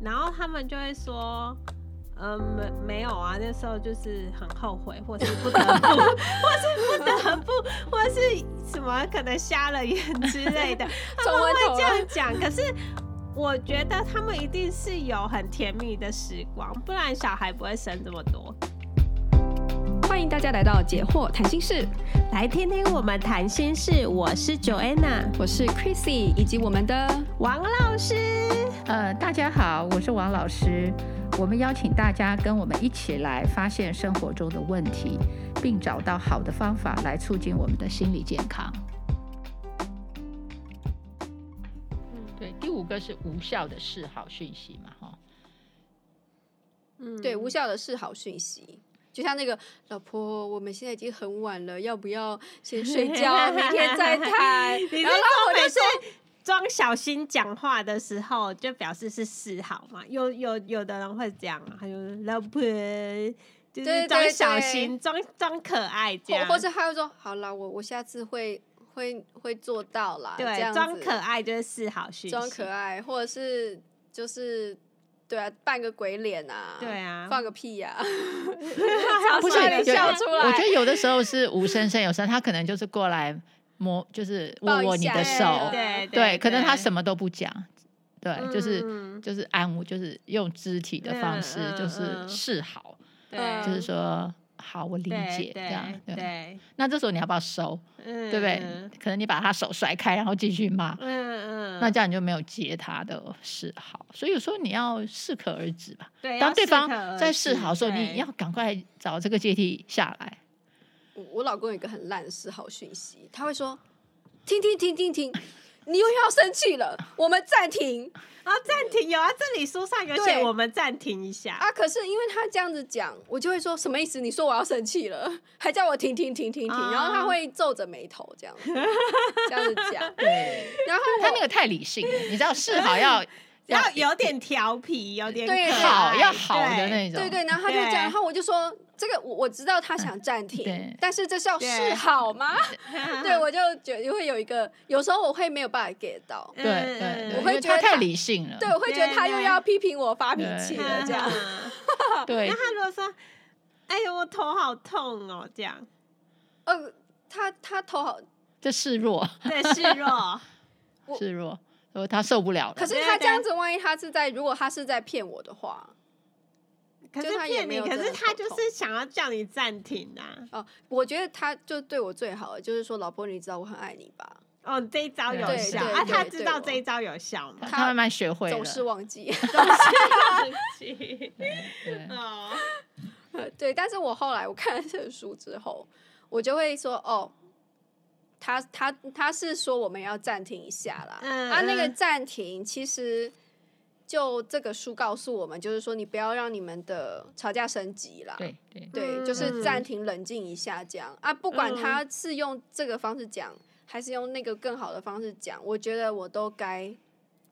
然后他们就会说，嗯，没没有啊，那时候就是很后悔，或是不得不，或是不得不，或是什么可能瞎了眼之类的，他们会这样讲。可是我觉得他们一定是有很甜蜜的时光，不然小孩不会生这么多。欢迎大家来到解惑谈心室，来听听我们谈心事。我是 Joanna，我是 Chrissy，以及我们的王老师。呃，大家好，我是王老师。我们邀请大家跟我们一起来发现生活中的问题，并找到好的方法来促进我们的心理健康。嗯，对，第五个是无效的示好讯息嘛，哈。嗯，对，无效的示好讯息。就像那个老婆，我们现在已经很晚了，要不要先睡觉，明天再谈？然后老婆就说，装小心讲话的时候，就表示是示好嘛。有有有的人会这样，还有老婆就是装小心，装装可爱这样，或者他会说好了，我我下次会会会做到啦。对，装可爱就是示好讯息，装可爱，或者是就是。对啊，扮个鬼脸啊！对啊，放个屁呀、啊！不是你笑出来。我觉得有的时候是无声胜有声，他可能就是过来摸，就是握握你的手，对可能他什么都不讲，对，嗯、就是就是安抚，就是用肢体的方式，就是示好，对，就是说。好，我理解对这样。对，对那这时候你要不要收？嗯，对不对？可能你把他手甩开，然后继续骂。嗯嗯。那这样你就没有接他的示好，所以有时候你要适可而止吧。对。当对方在示好的时候，你要赶快找这个阶梯下来。我我老公有一个很烂的示好讯息，他会说：“停停停停停，你又要生气了，我们暂停。”啊，暂停有啊，这里书上有写，我们暂停一下啊。可是因为他这样子讲，我就会说什么意思？你说我要生气了，还叫我停停停停停，啊、然后他会皱着眉头这样子这样子讲。对，然后他那个太理性了，你知道示好要。要有点调皮，有点好，要好的那种。对对，然后他就讲，然后我就说，这个我我知道他想暂停，但是这是要示好吗？对，我就觉得会有一个，有时候我会没有办法 get 到。对对，我会觉得太理性了。对，我会觉得他又要批评我发脾气了，这样。对。那他如果说，哎呦，我头好痛哦，这样。呃，他他头好，这示弱，对，示弱，示弱。他受不了了。可是他这样子，万一他是在，如果他是在骗我的话，可是骗你，可是他就是想要叫你暂停啊。哦，我觉得他就对我最好的就是说，老婆，你知道我很爱你吧？哦，这一招有效啊，他知道这一招有效吗？他慢慢学会了，总是忘记，总是忘记。哦，对，但是我后来我看了这本书之后，我就会说，哦。他他他是说我们要暂停一下啦，嗯，啊，那个暂停其实就这个书告诉我们，就是说你不要让你们的吵架升级啦，对对对，就是暂停冷静一下这样啊，不管他是用这个方式讲，还是用那个更好的方式讲，我觉得我都该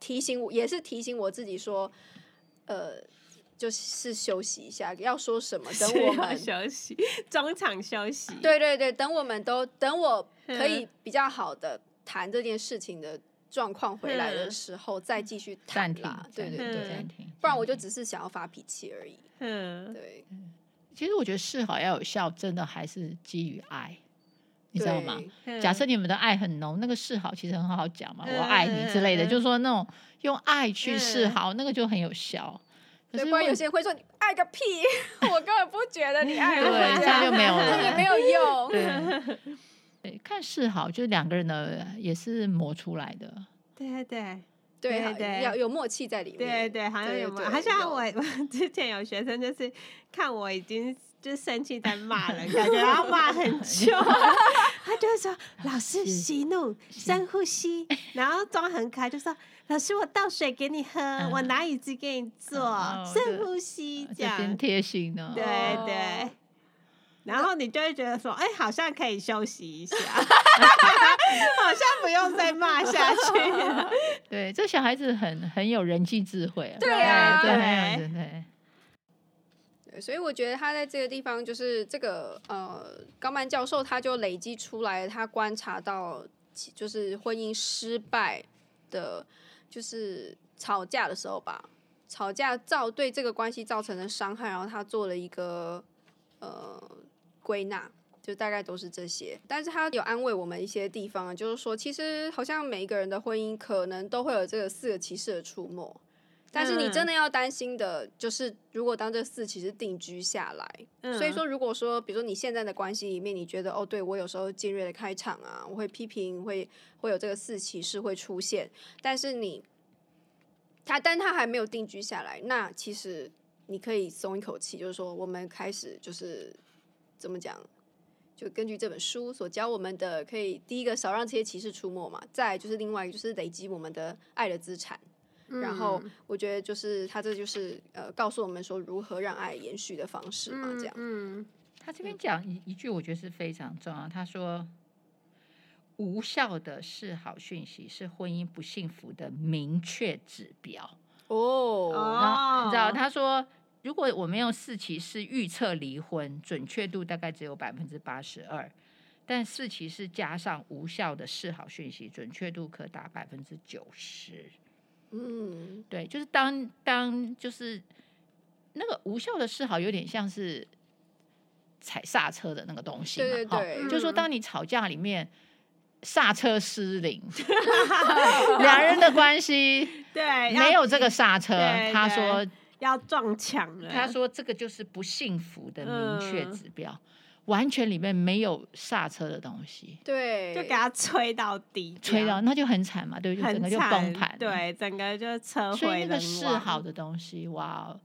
提醒我，也是提醒我自己说，呃。就是休息一下，要说什么？等我们休息，中场休息。对对对，等我们都等我可以比较好的谈这件事情的状况回来的时候，再继续谈啦。对对对，暂停，不然我就只是想要发脾气而已。嗯，对。其实我觉得示好要有效，真的还是基于爱，你知道吗？假设你们的爱很浓，那个示好其实很好讲嘛，我爱你之类的，就是说那种用爱去示好，那个就很有效。对，不然有些人会说你爱个屁，我根本不觉得你爱我，这样就没有 了，也没有用。对，看示好，就是两个人的也是磨出来的。对对对对，要有默契在里面。对对，好像有默契。好像我我之前有学生就是看我已经就生气在骂人，感觉要骂很久，他就会说：“老师息怒，深呼吸，然后装很可爱，就说。”老师，我倒水给你喝，嗯、我拿椅子给你坐，深、哦、呼吸，这样真贴心呢。对对，然后你就会觉得说，哎、欸，好像可以休息一下，好像不用再骂下去了。对，这小孩子很很有人际智慧啊。对啊，对对对。对，所以我觉得他在这个地方，就是这个呃，高曼教授他就累积出来，他观察到就是婚姻失败的。就是吵架的时候吧，吵架造对这个关系造成的伤害，然后他做了一个呃归纳，就大概都是这些。但是他有安慰我们一些地方，就是说其实好像每一个人的婚姻可能都会有这个四个骑士的出没，但是你真的要担心的就是，如果当这四骑士定居下来，嗯、所以说如果说比如说你现在的关系里面，你觉得哦，对我有时候尖锐的开场啊，我会批评，会会有这个四骑士会出现，但是你。他，但他还没有定居下来。那其实你可以松一口气，就是说，我们开始就是怎么讲？就根据这本书所教我们的，可以第一个少让这些骑士出没嘛。再就是另外一个，就是累积我们的爱的资产。嗯、然后我觉得就是他这就是呃，告诉我们说如何让爱延续的方式嘛。这样。嗯，嗯他这边讲一一句，我觉得是非常重要。他说。无效的示好讯息是婚姻不幸福的明确指标哦。然后你知道，他说，如果我们用四骑士预测离婚，准确度大概只有百分之八十二，但四骑士加上无效的示好讯息，准确度可达百分之九十。嗯，对，就是当当就是那个无效的示好，有点像是踩刹车的那个东西嘛。对对对，就是说当你吵架里面。刹车失灵，两人的关系对没有这个刹车。他说要撞墙了。他说这个就是不幸福的明确指标，嗯、完全里面没有刹车的东西。对，就给他吹到底，吹到那就很惨嘛，对，整个就崩盘。对，整个就车毁人亡。所以那个示好的东西，哇，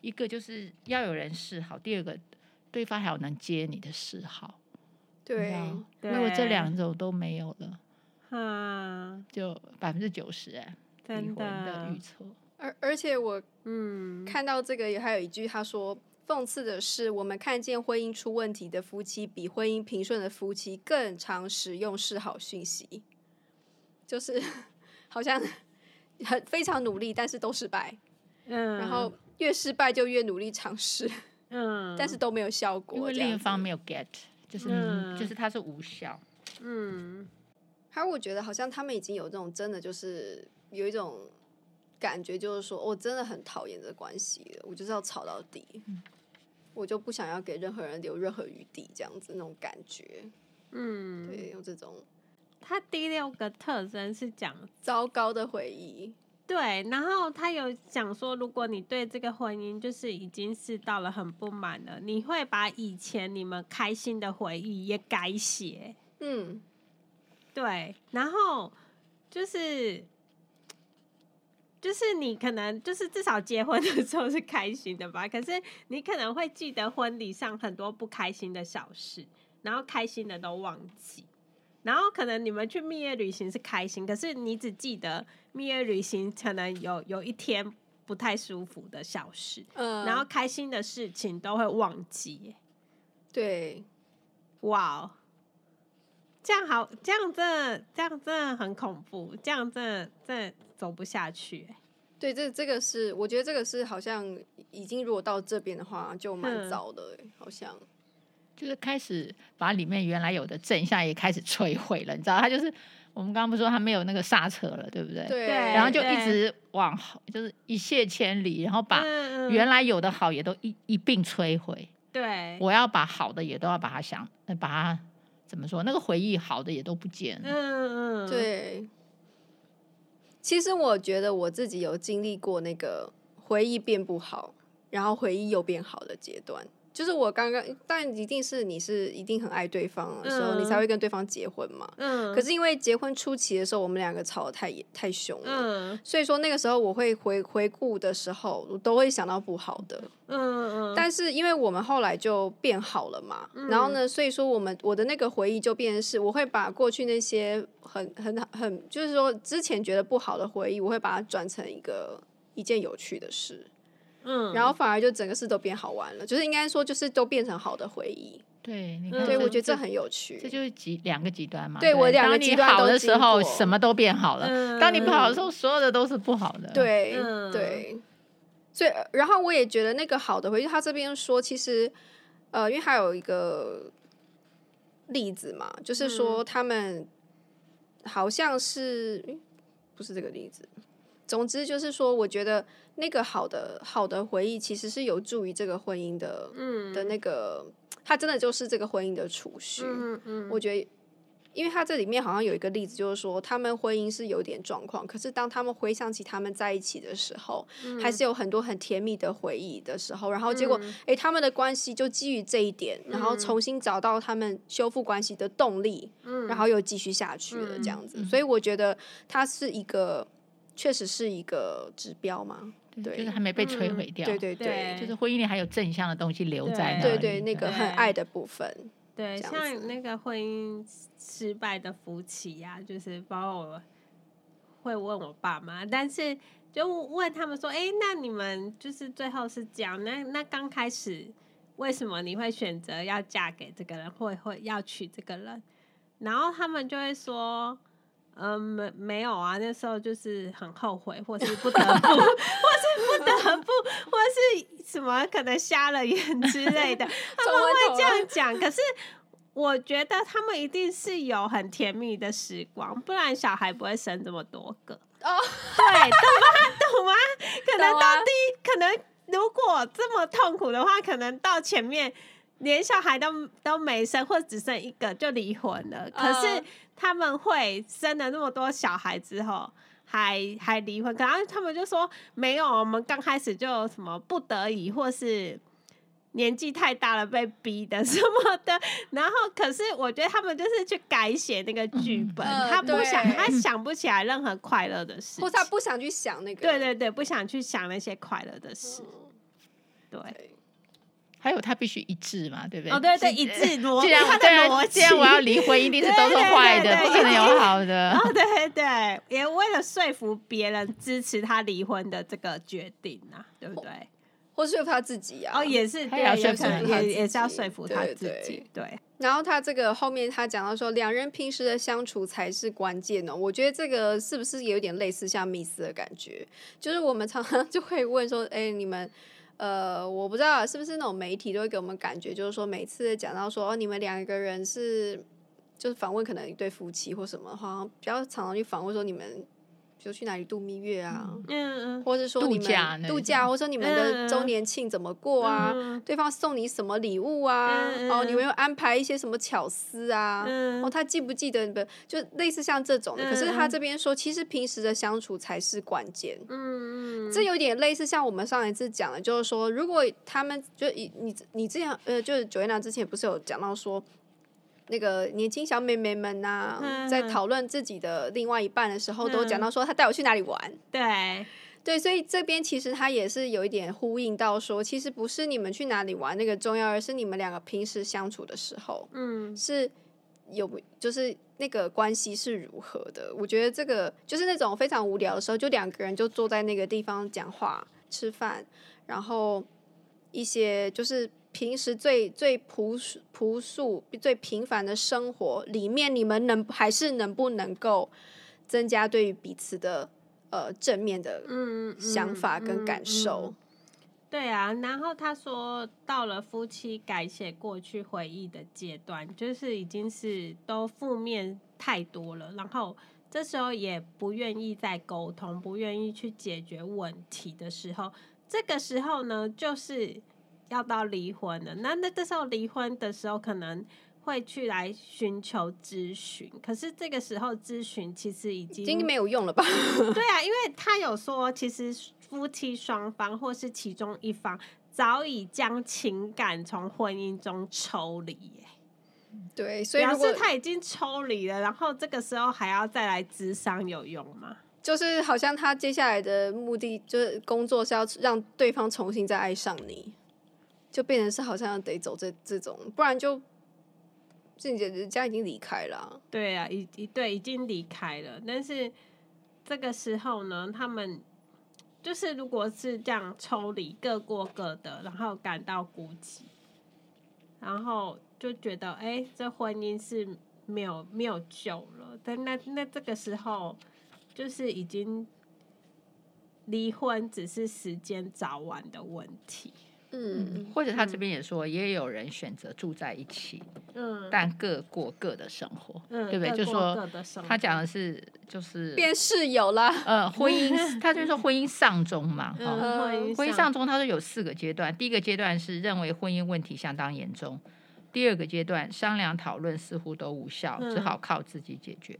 一个就是要有人示好，第二个对方还要能接你的示好。对，如果这两种都没有了，嗯，就百分之九十哎，离婚的预测。而而且我嗯看到这个也还有一句，他说讽刺的是，我们看见婚姻出问题的夫妻，比婚姻平顺的夫妻更常使用示好讯息，就是 好像很非常努力，但是都失败。嗯，然后越失败就越努力尝试，嗯，但是都没有效果，因为另一方没有 get。就是，嗯、就是它是无效。嗯，还有我觉得好像他们已经有这种真的就是有一种感觉，就是说我真的很讨厌这关系了，我就是要吵到底，嗯、我就不想要给任何人留任何余地，这样子那种感觉。嗯，对，有这种。他第六个特征是讲糟糕的回忆。对，然后他有讲说，如果你对这个婚姻就是已经是到了很不满了，你会把以前你们开心的回忆也改写。嗯，对，然后就是就是你可能就是至少结婚的时候是开心的吧，可是你可能会记得婚礼上很多不开心的小事，然后开心的都忘记。然后可能你们去蜜月旅行是开心，可是你只记得蜜月旅行可能有有一天不太舒服的小事，嗯，然后开心的事情都会忘记。对，哇哦，这样好，这样真的，这样真的很恐怖，这样真的真的走不下去。对，这这个是我觉得这个是好像已经如果到这边的话就蛮早的，嗯，好像。就是开始把里面原来有的正向也开始摧毁了，你知道，他就是我们刚刚不是说他没有那个刹车了，对不对？对。然后就一直往就是一泻千里，然后把原来有的好也都一一并摧毁。对。我要把好的也都要把它想，把它怎么说？那个回忆好的也都不见了。嗯嗯。对。其实我觉得我自己有经历过那个回忆变不好，然后回忆又变好的阶段。就是我刚刚，但一定是你是一定很爱对方的时候，嗯、你才会跟对方结婚嘛。嗯。可是因为结婚初期的时候，我们两个吵得太太凶了，嗯、所以说那个时候我会回回顾的时候，我都会想到不好的。嗯嗯。但是因为我们后来就变好了嘛，嗯、然后呢，所以说我们我的那个回忆就变成是，我会把过去那些很很很，就是说之前觉得不好的回忆，我会把它转成一个一件有趣的事。嗯，然后反而就整个事都变好玩了，就是应该说，就是都变成好的回忆。对，你看，对，我觉得这很有趣。这就是极两个极端嘛。对，我两个极端好的时候，什么都变好了；当你不好的时候，所有的都是不好的。对，对。所以，然后我也觉得那个好的回忆，他这边说，其实，呃，因为还有一个例子嘛，就是说他们好像是，不是这个例子。总之就是说，我觉得那个好的好的回忆，其实是有助于这个婚姻的，嗯，的那个，它真的就是这个婚姻的储蓄。嗯嗯，我觉得。因为他这里面好像有一个例子，就是说他们婚姻是有点状况，可是当他们回想起他们在一起的时候，嗯、还是有很多很甜蜜的回忆的时候，然后结果，哎、嗯，他们的关系就基于这一点，然后重新找到他们修复关系的动力，嗯、然后又继续下去了这样子。嗯、所以我觉得它是一个，确实是一个指标嘛，对，就是还没被摧毁掉，对对对，就是婚姻里还有正向的东西留在那里，对对，那个很爱的部分。对，像那个婚姻失败的夫妻呀、啊，就是包括我会问我爸妈，但是就问他们说：“哎，那你们就是最后是这样？那那刚开始为什么你会选择要嫁给这个人，会会要娶这个人？”然后他们就会说。嗯，没没有啊，那时候就是很后悔，或是不得不，不得不，或是什么可能瞎了眼之类的，他们会这样讲。可是我觉得他们一定是有很甜蜜的时光，不然小孩不会生这么多个。哦，对，懂吗？懂吗？可能到底，可能如果这么痛苦的话，可能到前面连小孩都都没生，或者只剩一个就离婚了。可是。他们会生了那么多小孩之后还还离婚，可能他们就说没有，我们刚开始就什么不得已，或是年纪太大了被逼的什么的。然后，可是我觉得他们就是去改写那个剧本，嗯、他不想，呃、他想不起来任何快乐的事，或者他不想去想那个，对对对，不想去想那些快乐的事，嗯、对。还有他必须一致嘛，对不对？哦，对对，一致逻既然对啊，既然我要离婚，一定是都是坏的，不可能有好的。哦，对对，也为了说服别人支持他离婚的这个决定啊，对不对？或说服他自己啊？哦，也是，他要说服他，也是要说服他自己。对。然后他这个后面他讲到说，两人平时的相处才是关键哦。我觉得这个是不是有点类似像密斯的感觉？就是我们常常就会问说，哎，你们。呃，我不知道是不是那种媒体都会给我们感觉，就是说每次讲到说哦，你们两个人是就是访问可能一对夫妻或什么，好像比较常常去访问说你们。就去哪里度蜜月啊？嗯嗯，或者说你们度假，度假，或者说你们的周年庆怎么过啊？嗯、对方送你什么礼物啊？嗯、哦，你们有安排一些什么巧思啊？嗯、哦，他记不记得你们？就类似像这种的。嗯、可是他这边说，其实平时的相处才是关键。嗯嗯，这有点类似像我们上一次讲的，就是说，如果他们就你你你之前呃，就是 Joanna 之前不是有讲到说。那个年轻小妹妹们呐、啊，嗯、在讨论自己的另外一半的时候，嗯、都讲到说他带我去哪里玩。对，对，所以这边其实他也是有一点呼应到说，其实不是你们去哪里玩那个重要，而是你们两个平时相处的时候，嗯，是有就是那个关系是如何的。我觉得这个就是那种非常无聊的时候，就两个人就坐在那个地方讲话、吃饭，然后一些就是。平时最最朴素、朴素、最平凡的生活里面，你们能还是能不能够增加对于彼此的呃正面的想法跟感受？嗯嗯嗯嗯、对啊，然后他说到了夫妻改写过去回忆的阶段，就是已经是都负面太多了，然后这时候也不愿意再沟通，不愿意去解决问题的时候，这个时候呢，就是。要到离婚了，那那这时候离婚的时候可能会去来寻求咨询，可是这个时候咨询其实已经已经没有用了吧？对啊，因为他有说，其实夫妻双方或是其中一方早已将情感从婚姻中抽离。对，所以表示他已经抽离了，然后这个时候还要再来咨商有用吗？就是好像他接下来的目的就是工作是要让对方重新再爱上你。就变成是好像得走这这种，不然就自己人家已经离开了。对啊，已已对已经离开了。但是这个时候呢，他们就是如果是这样抽离，各过各的，然后感到孤寂，然后就觉得哎，这婚姻是没有没有救了。但那那这个时候，就是已经离婚，只是时间早晚的问题。嗯，或者他这边也说，也有人选择住在一起，嗯，但各过各的生活，嗯，对不对？就说他讲的是就是变室友了，呃，婚姻，他就说婚姻丧钟嘛，哈，婚姻丧钟，他说有四个阶段，第一个阶段是认为婚姻问题相当严重，第二个阶段商量讨论似乎都无效，只好靠自己解决，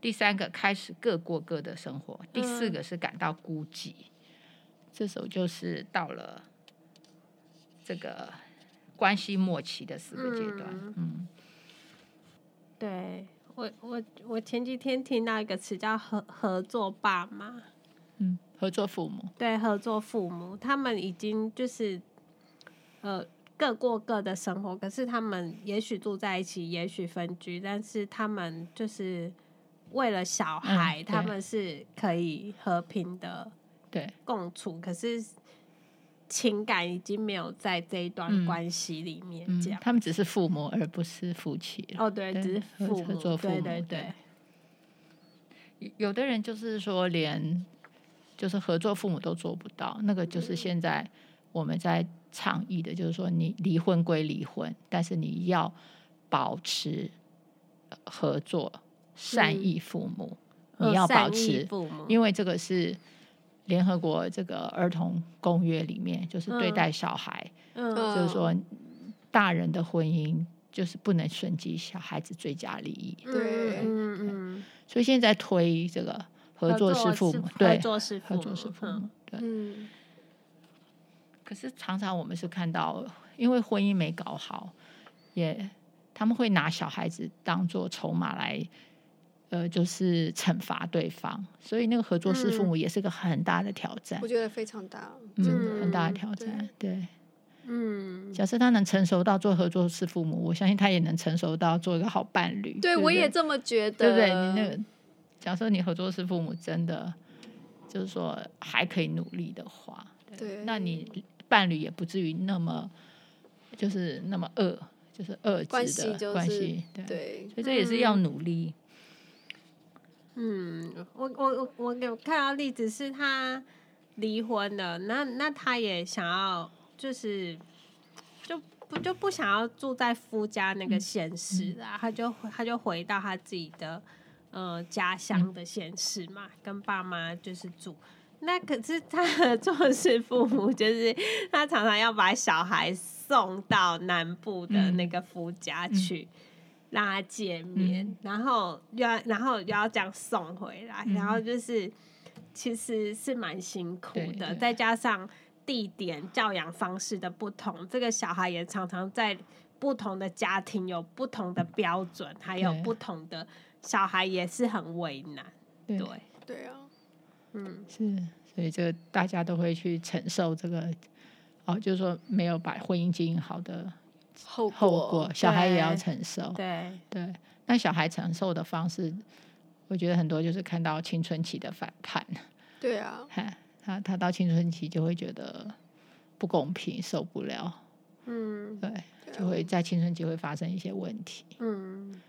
第三个开始各过各的生活，第四个是感到孤寂，这时候就是到了。这个关系末期的四个阶段，嗯，嗯。对我我我前几天听到一个词叫合合作爸妈，嗯，合作父母，对，合作父母，他们已经就是呃各过各的生活，可是他们也许住在一起，也许分居，但是他们就是为了小孩，嗯、他们是可以和平的对。共处，可是。情感已经没有在这一段关系里面，这样、嗯嗯、他们只是父母，而不是夫妻。哦，对，对只是父母，对对对。有的人就是说，连就是合作父母都做不到，那个就是现在我们在倡议的，就是说，你离婚归离婚，但是你要保持合作，善意父母，嗯、你要保持父母，因为这个是。联合国这个儿童公约里面，就是对待小孩，嗯，就是说大人的婚姻就是不能损及小孩子最佳利益。对，嗯嗯。所以现在推这个合作式父母，对，合作式父母，对。嗯。可是常常我们是看到，因为婚姻没搞好，也他们会拿小孩子当做筹码来。呃，就是惩罚对方，所以那个合作式父母也是个很大的挑战。我觉得非常大，嗯，很大的挑战。对，对嗯，假设他能成熟到做合作式父母，我相信他也能成熟到做一个好伴侣。对，对对我也这么觉得，对不对？你那个，假设你合作式父母真的就是说还可以努力的话，对，对那你伴侣也不至于那么就是那么恶，就是恶质的关系，就是，对，对所以这也是要努力。嗯，我我我我有看到例子是他离婚了，那那他也想要就是就不就不想要住在夫家那个县市啦，嗯嗯、他就他就回到他自己的呃家乡的县市嘛，嗯、跟爸妈就是住。那可是他的做事父母就是他常常要把小孩送到南部的那个夫家去。嗯嗯让他见面，嗯、然后要然后又要这样送回来，嗯、然后就是其实是蛮辛苦的，对。对，再加上地点、教养方式的不同，这个小孩也常常在不同的家庭有不同的标准，还有不同的小孩也是很为难。对。对，对啊，嗯，是，所以这个大家都会去承受这个，哦，就是说没有把婚姻经营好的。后果，后果小孩也要承受。对对，那小孩承受的方式，我觉得很多就是看到青春期的反叛。对啊，他他到青春期就会觉得不公平，受不了。嗯，对，就会在青春期会发生一些问题。嗯，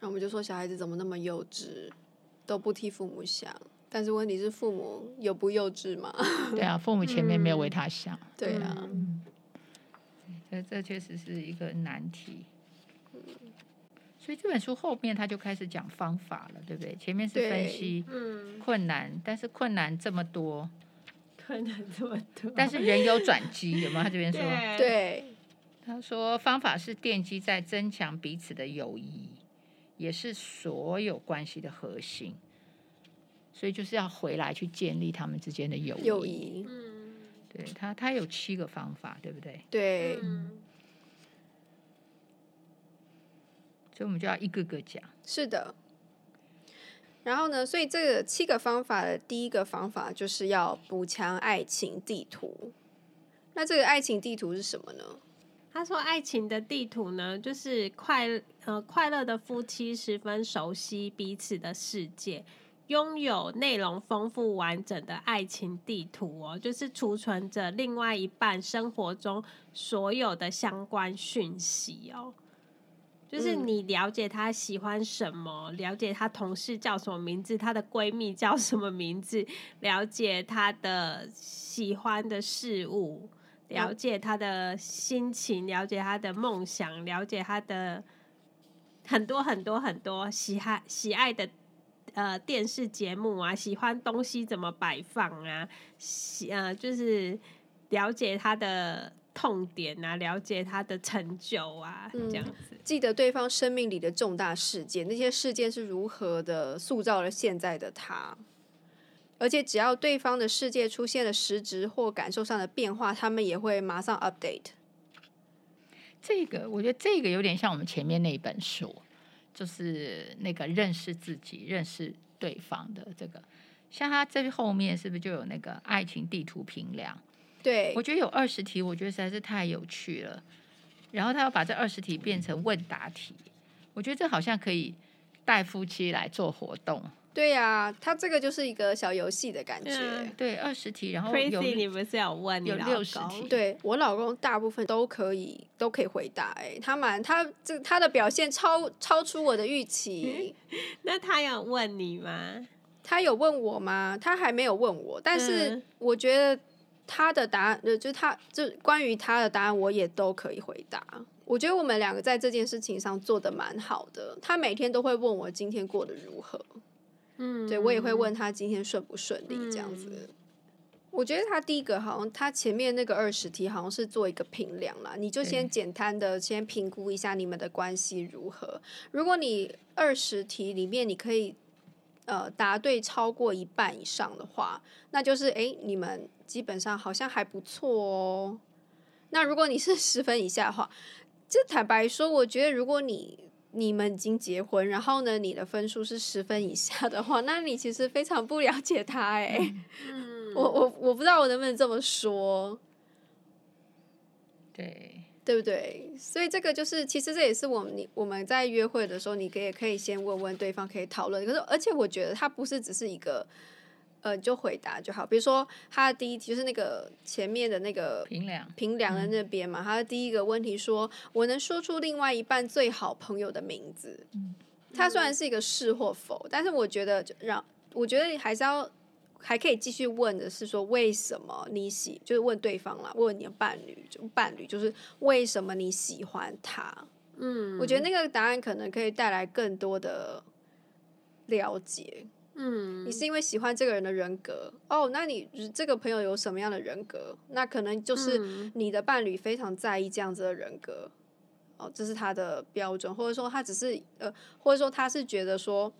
那我们就说小孩子怎么那么幼稚，都不替父母想。但是问题是父母有不幼稚吗？对啊，父母前面没有为他想。嗯、对啊。嗯这这确实是一个难题，所以这本书后面他就开始讲方法了，对不对？前面是分析困难，嗯、但是困难这么多，困难这么多，但是人有转机，有没有？他这边说，对，他说方法是奠基在增强彼此的友谊，也是所有关系的核心，所以就是要回来去建立他们之间的友谊。友谊，嗯。对他，他有七个方法，对不对？对，嗯，所以我们就要一个个讲。是的。然后呢，所以这个七个方法的第一个方法就是要补强爱情地图。那这个爱情地图是什么呢？他说，爱情的地图呢，就是快呃快乐的夫妻十分熟悉彼此的世界。拥有内容丰富完整的爱情地图哦，就是储存着另外一半生活中所有的相关讯息哦。就是你了解他喜欢什么，了解他同事叫什么名字，他的闺蜜叫什么名字，了解他的喜欢的事物，了解他的心情，了解他的梦想，了解他的很多很多很多喜爱喜爱的呃电视节目啊，喜欢东西怎么摆放啊，喜呃就是了解他的痛点啊，了解他的成就啊，这样子。嗯，记得对方生命里的重大事件，那些事件是如何的塑造了现在的他。而且只要对方的世界出现了实质或感受上的变化，他们也会马上 update。这个我觉得这个有点像我们前面那一本书，就是那个认识自己、认识对方的这个。像他这后面是不是就有那个爱情地图评量？对，我觉得有二十题，我觉得实在是太有趣了。然后他要把这二十题变成问答题，我觉得这好像可以带夫妻来做活动。对呀、啊，他这个就是一个小游戏的感觉。嗯、对，二十题，然后有你不是要问有六十题？对我老公大部分都可以都可以回答。哎，他蛮他这他的表现超超出我的预期。那他有问你吗？他有问我吗？他还没有问我，但是我觉得他的答案，呃，就他就关于他的答案，我也都可以回答。我觉得我们两个在这件事情上做的蛮好的。他每天都会问我今天过得如何。嗯，对，我也会问他今天顺不顺利这样子。嗯、我觉得他第一个好像他前面那个二十题好像是做一个评量啦，你就先简单的先评估一下你们的关系如何。如果你二十题里面你可以呃答对超过一半以上的话，那就是哎你们基本上好像还不错哦。那如果你是十分以下的话，就坦白说，我觉得如果你你们已经结婚，然后呢，你的分数是十分以下的话，那你其实非常不了解他哎。嗯，我我我不知道我能不能这么说。对，对不对？所以这个就是，其实这也是我们你我们在约会的时候，你可以可以先问问对方，可以讨论。可是，而且我觉得他不是只是一个。呃，就回答就好。比如说，他的第一题就是那个前面的那个平凉平凉的那边嘛，嗯、他的第一个问题说：“我能说出另外一半最好朋友的名字。嗯”他虽然是一个是或否，但是我觉得就让我觉得还是要还可以继续问的是说，为什么你喜就是问对方啦，问你的伴侣，就伴侣就是为什么你喜欢他？嗯，我觉得那个答案可能可以带来更多的了解。嗯，你是因为喜欢这个人的人格哦？那你这个朋友有什么样的人格？那可能就是你的伴侣非常在意这样子的人格哦，这是他的标准，或者说他只是呃，或者说他是觉得说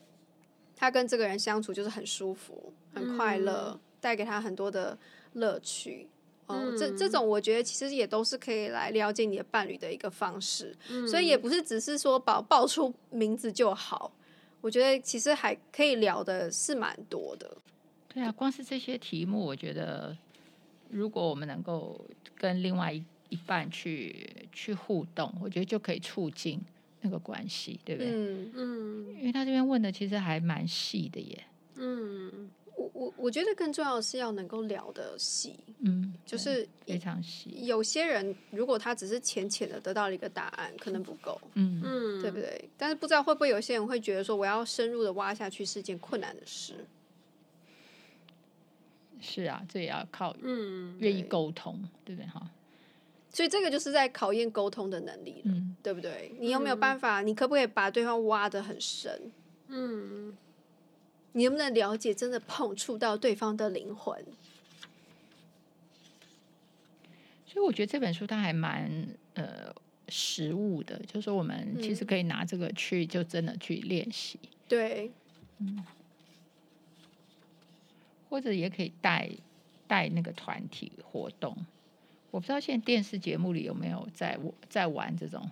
他跟这个人相处就是很舒服、很快乐，带给他很多的乐趣哦。这这种我觉得其实也都是可以来了解你的伴侣的一个方式，所以也不是只是说报报出名字就好。我觉得其实还可以聊的是蛮多的。对啊，光是这些题目，我觉得如果我们能够跟另外一一半去去互动，我觉得就可以促进那个关系，对不对？嗯嗯。因为他这边问的其实还蛮细的耶。嗯。我我我觉得更重要的是要能够聊得细，嗯，就是非常细。有些人如果他只是浅浅的得到了一个答案，可能不够，嗯嗯，对不对？但是不知道会不会有些人会觉得说，我要深入的挖下去是件困难的事。是啊，这也要靠嗯愿意沟通，对，对不对哈？所以这个就是在考验沟通的能力了，嗯，对不对？你有没有办法？你可不可以把对方挖得很深？嗯。你能不能了解，真的碰触到对方的灵魂？所以我觉得这本书它还蛮呃实物的，就是说我们其实可以拿这个去就真的去练习，对，嗯，或者也可以带带那个团体活动。我不知道现在电视节目里有没有在在玩这种，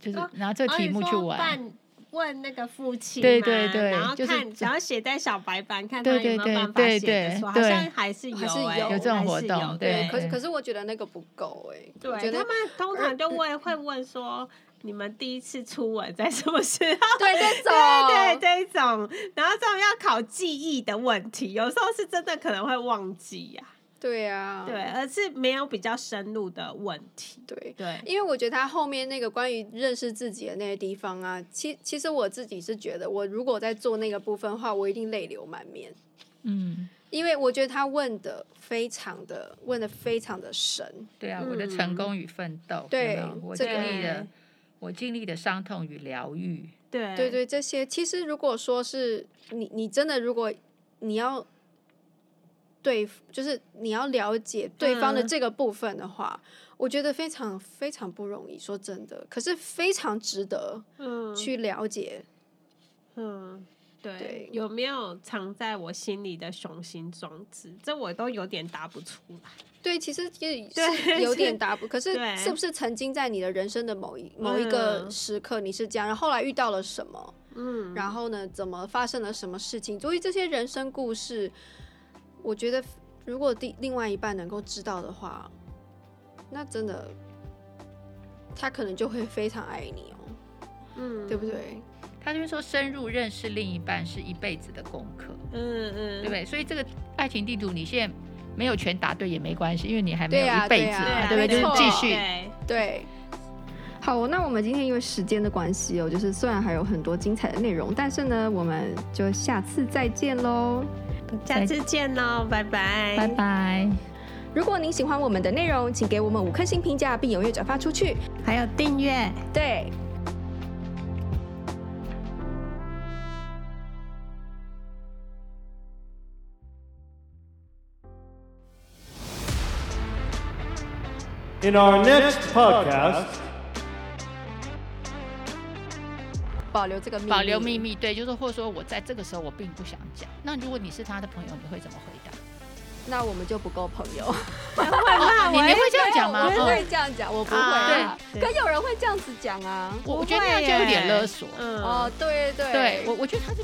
就是拿这个题目去玩。问那个父亲，对对对，然后看，然后写在小白板，看他有没有办法写得出，好像还是有，还是有有这种活动，对。可是可是我觉得那个不够哎，对他们通常就 会会问说，你们第一次初吻在什么时候？对这 种，对这种，然后这种要考记忆的问题，有时候是真的可能会忘记呀。对呀、啊，对，而是没有比较深入的问题。对对，因为我觉得他后面那个关于认识自己的那些地方啊，其其实我自己是觉得，我如果在做那个部分的话，我一定泪流满面。嗯，因为我觉得他问的非常的问的非常的深。对啊，我的成功与奋斗，嗯、对，我经历的我经历的伤痛与疗愈，对。对对，这些。其实如果说是你你真的如果你要对，就是你要了解对方的这个部分的话。嗯我觉得非常非常不容易，说真的，可是非常值得嗯去了解。嗯，嗯对，对有没有藏在我心里的雄心壮志？这我都有点答不出来。对，其实也 是有点答不。可是是不是曾经在你的人生的某一某一个时刻你是这样，然后后来遇到了什么？嗯，然后呢，怎么发生了什么事情？所以这些人生故事，我觉得如果第另外一半能够知道的话。那真的，他可能就会非常爱你哦，嗯，对不对？他就是说，深入认识另一半是一辈子的功课，嗯嗯，对不对？所以这个爱情地图，你现在没有全答对也没关系，因为你还没有一辈子，对不对？就是继续，对，对。好，那我们今天因为时间的关系哦，就是虽然还有很多精彩的内容，但是呢，我们就下次再见喽，下次见喽，拜拜，拜拜。如果您喜欢我们的内容，请给我们五颗星评价，并踊跃转发出去，还有订阅。对。In our next podcast，保留这个秘密，保留秘密，对，就是或者说我在这个时候我并不想讲。那如果你是他的朋友，你会怎么回答？那我们就不够朋友，会吗？你们会这样讲吗？我会这样讲，我不会。可有人会这样子讲啊？我觉得那样就有点勒索。哦，对对，对我我觉得他是。